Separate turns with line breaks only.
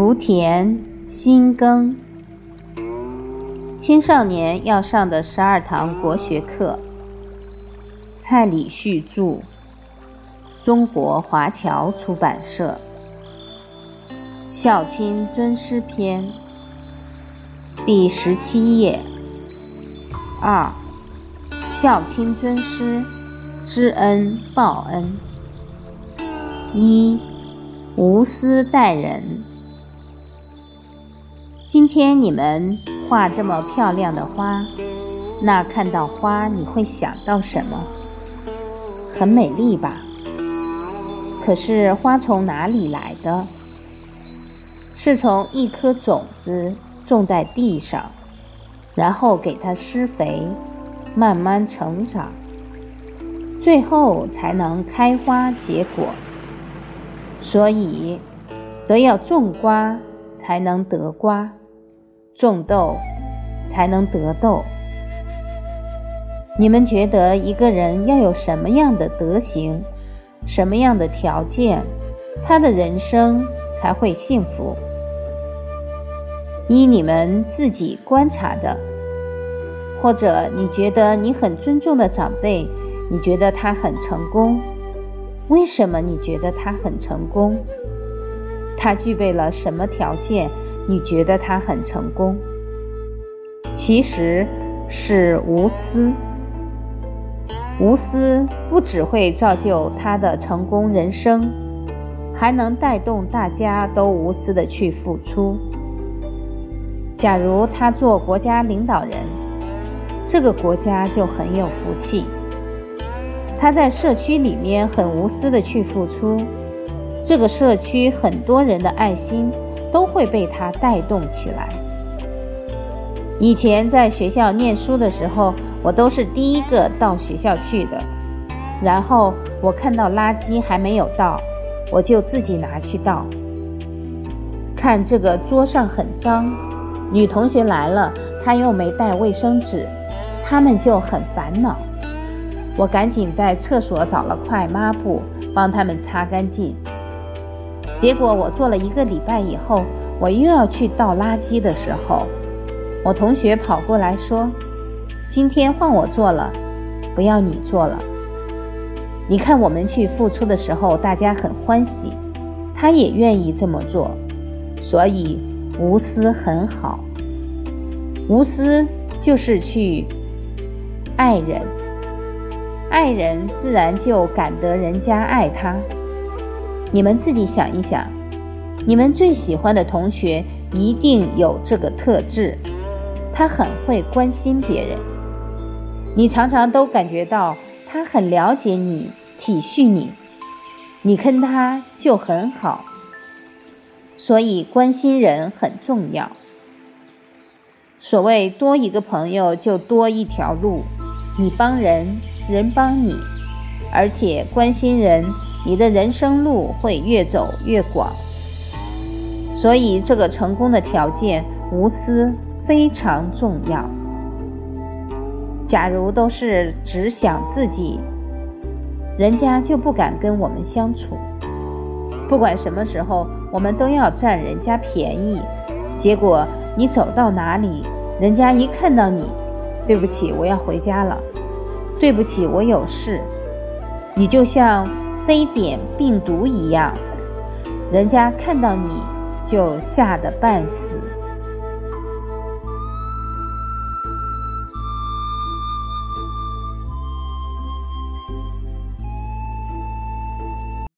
福田新耕，青少年要上的十二堂国学课。蔡礼旭著，中国华侨出版社。孝亲尊师篇第十七页。二，孝亲尊师，知恩报恩。一，无私待人。今天你们画这么漂亮的花，那看到花你会想到什么？很美丽吧？可是花从哪里来的？是从一颗种子种在地上，然后给它施肥，慢慢成长，最后才能开花结果。所以，得要种瓜，才能得瓜。种豆才能得豆。你们觉得一个人要有什么样的德行，什么样的条件，他的人生才会幸福？依你们自己观察的，或者你觉得你很尊重的长辈，你觉得他很成功，为什么你觉得他很成功？他具备了什么条件？你觉得他很成功，其实是无私。无私不只会造就他的成功人生，还能带动大家都无私的去付出。假如他做国家领导人，这个国家就很有福气。他在社区里面很无私的去付出，这个社区很多人的爱心。都会被他带动起来。以前在学校念书的时候，我都是第一个到学校去的。然后我看到垃圾还没有倒，我就自己拿去倒。看这个桌上很脏，女同学来了，她又没带卫生纸，他们就很烦恼。我赶紧在厕所找了块抹布，帮他们擦干净。结果我做了一个礼拜以后，我又要去倒垃圾的时候，我同学跑过来说：“今天换我做了，不要你做了。”你看我们去付出的时候，大家很欢喜，他也愿意这么做，所以无私很好。无私就是去爱人，爱人自然就感得人家爱他。你们自己想一想，你们最喜欢的同学一定有这个特质，他很会关心别人，你常常都感觉到他很了解你、体恤你，你跟他就很好。所以关心人很重要。所谓多一个朋友就多一条路，你帮人，人帮你，而且关心人。你的人生路会越走越广，所以这个成功的条件，无私非常重要。假如都是只想自己，人家就不敢跟我们相处。不管什么时候，我们都要占人家便宜。结果你走到哪里，人家一看到你，对不起，我要回家了。对不起，我有事。你就像。非典病毒一样，人家看到你就吓得半死。